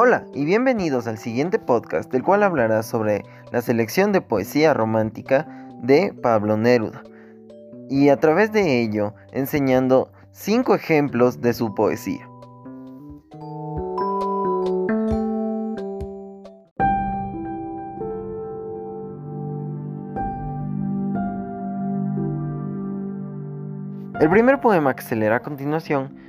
Hola y bienvenidos al siguiente podcast del cual hablará sobre la selección de poesía romántica de Pablo Neruda y a través de ello enseñando cinco ejemplos de su poesía. El primer poema que se leerá a continuación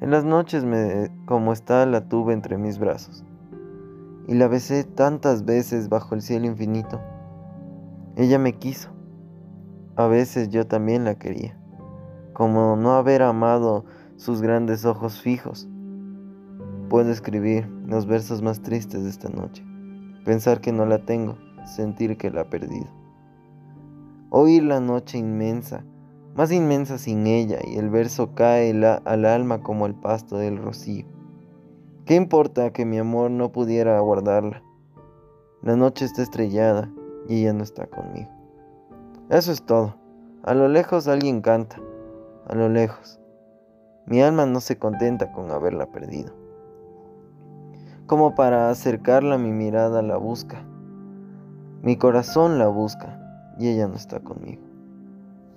En las noches me, como está la tuve entre mis brazos y la besé tantas veces bajo el cielo infinito. Ella me quiso. A veces yo también la quería, como no haber amado sus grandes ojos fijos. Puedo escribir los versos más tristes de esta noche, pensar que no la tengo, sentir que la he perdido. Oír la noche inmensa, más inmensa sin ella, y el verso cae al alma como el pasto del rocío. ¿Qué importa que mi amor no pudiera aguardarla? La noche está estrellada y ella no está conmigo. Eso es todo. A lo lejos alguien canta, a lo lejos. Mi alma no se contenta con haberla perdido. Como para acercarla mi mirada la busca. Mi corazón la busca y ella no está conmigo.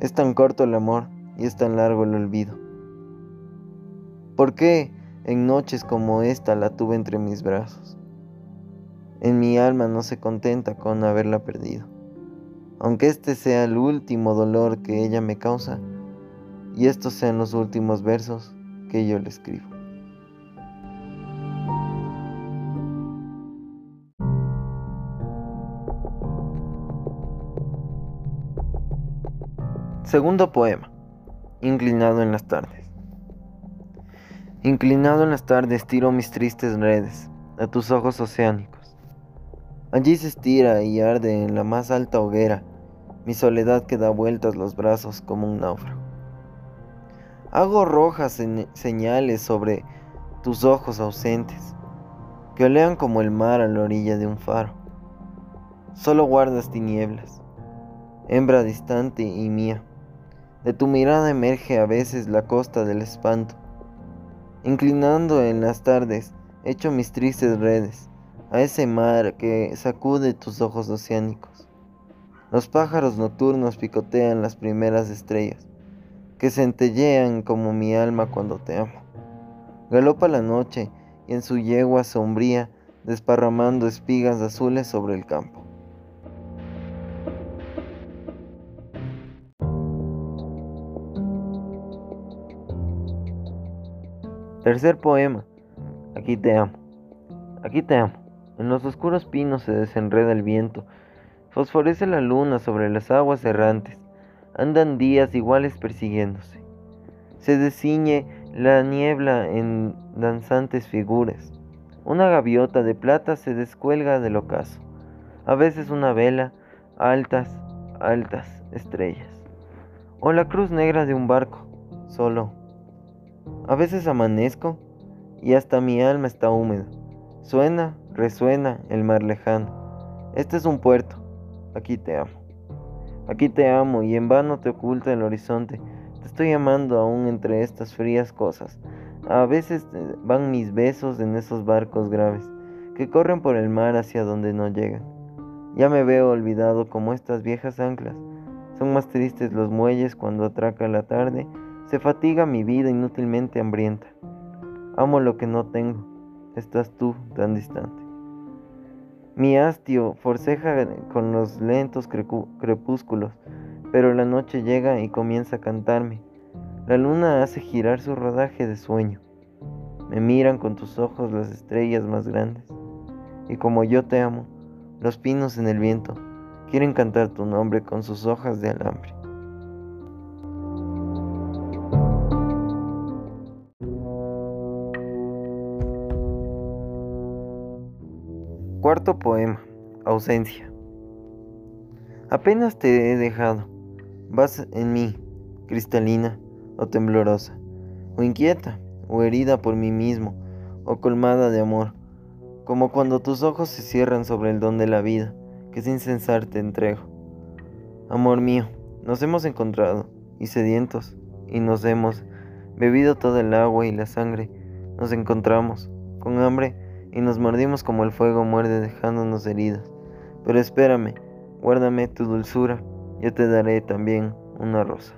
es tan corto el amor y es tan largo el olvido. ¿Por qué en noches como esta la tuve entre mis brazos? En mi alma no se contenta con haberla perdido. Aunque este sea el último dolor que ella me causa, y estos sean los últimos versos que yo le escribo. Segundo poema. Inclinado en las tardes. Inclinado en las tardes tiro mis tristes redes a tus ojos oceánicos. Allí se estira y arde en la más alta hoguera mi soledad que da vueltas los brazos como un náufrago. Hago rojas señales sobre tus ojos ausentes, que olean como el mar a la orilla de un faro. Solo guardas tinieblas, hembra distante y mía de tu mirada emerge a veces la costa del espanto. Inclinando en las tardes, echo mis tristes redes a ese mar que sacude tus ojos oceánicos. Los pájaros nocturnos picotean las primeras estrellas, que centellean como mi alma cuando te amo. Galopa la noche y en su yegua sombría desparramando espigas azules sobre el campo. Tercer poema. Aquí te amo. Aquí te amo. En los oscuros pinos se desenreda el viento. Fosforece la luna sobre las aguas errantes. Andan días iguales persiguiéndose. Se desciñe la niebla en danzantes figuras. Una gaviota de plata se descuelga del ocaso. A veces una vela, altas, altas estrellas. O la cruz negra de un barco, solo a veces amanezco y hasta mi alma está húmeda. Suena, resuena el mar lejano. Este es un puerto. Aquí te amo. Aquí te amo y en vano te oculta el horizonte. Te estoy amando aún entre estas frías cosas. A veces eh, van mis besos en esos barcos graves que corren por el mar hacia donde no llegan. Ya me veo olvidado como estas viejas anclas. Son más tristes los muelles cuando atraca la tarde se fatiga mi vida inútilmente hambrienta. Amo lo que no tengo, estás tú tan distante. Mi hastio forceja con los lentos crepúsculos, pero la noche llega y comienza a cantarme. La luna hace girar su rodaje de sueño. Me miran con tus ojos las estrellas más grandes. Y como yo te amo, los pinos en el viento quieren cantar tu nombre con sus hojas de alambre. Cuarto poema, ausencia. Apenas te he dejado, vas en mí, cristalina o temblorosa, o inquieta, o herida por mí mismo, o colmada de amor, como cuando tus ojos se cierran sobre el don de la vida, que sin censar te entrego. Amor mío, nos hemos encontrado, y sedientos, y nos hemos bebido todo el agua y la sangre, nos encontramos, con hambre, y nos mordimos como el fuego muerde dejándonos heridas. Pero espérame, guárdame tu dulzura, yo te daré también una rosa.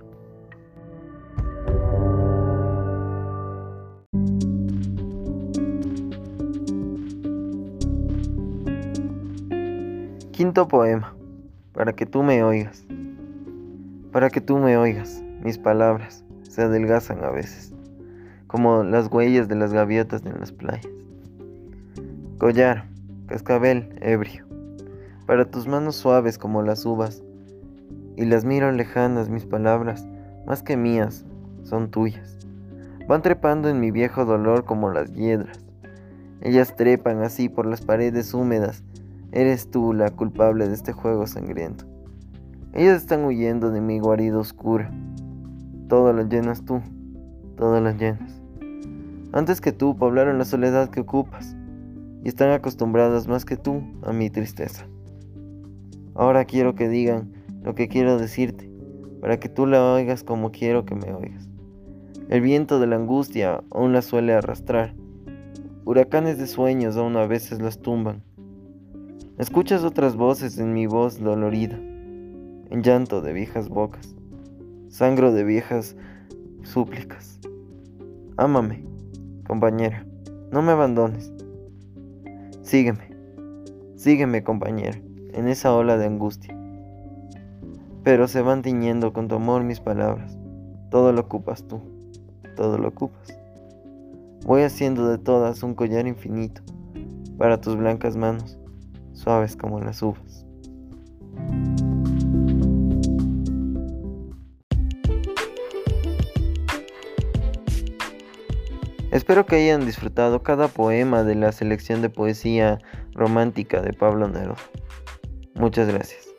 Quinto poema, para que tú me oigas. Para que tú me oigas, mis palabras se adelgazan a veces, como las huellas de las gaviotas en las playas collar, cascabel ebrio, para tus manos suaves como las uvas, y las miro lejanas mis palabras, más que mías, son tuyas. Van trepando en mi viejo dolor como las hiedras. Ellas trepan así por las paredes húmedas. Eres tú la culpable de este juego sangriento. Ellas están huyendo de mi guarida oscura. Todo lo llenas tú, todo lo llenas. Antes que tú poblaron la soledad que ocupas y están acostumbradas más que tú a mi tristeza. Ahora quiero que digan lo que quiero decirte, para que tú la oigas como quiero que me oigas. El viento de la angustia aún la suele arrastrar. Huracanes de sueños aún a veces las tumban. Escuchas otras voces en mi voz dolorida, en llanto de viejas bocas, sangro de viejas súplicas. Ámame, compañera, no me abandones. Sígueme, sígueme compañera, en esa ola de angustia. Pero se van tiñendo con tu amor mis palabras. Todo lo ocupas tú, todo lo ocupas. Voy haciendo de todas un collar infinito para tus blancas manos, suaves como las uvas. Espero que hayan disfrutado cada poema de la selección de poesía romántica de Pablo Neruda. Muchas gracias.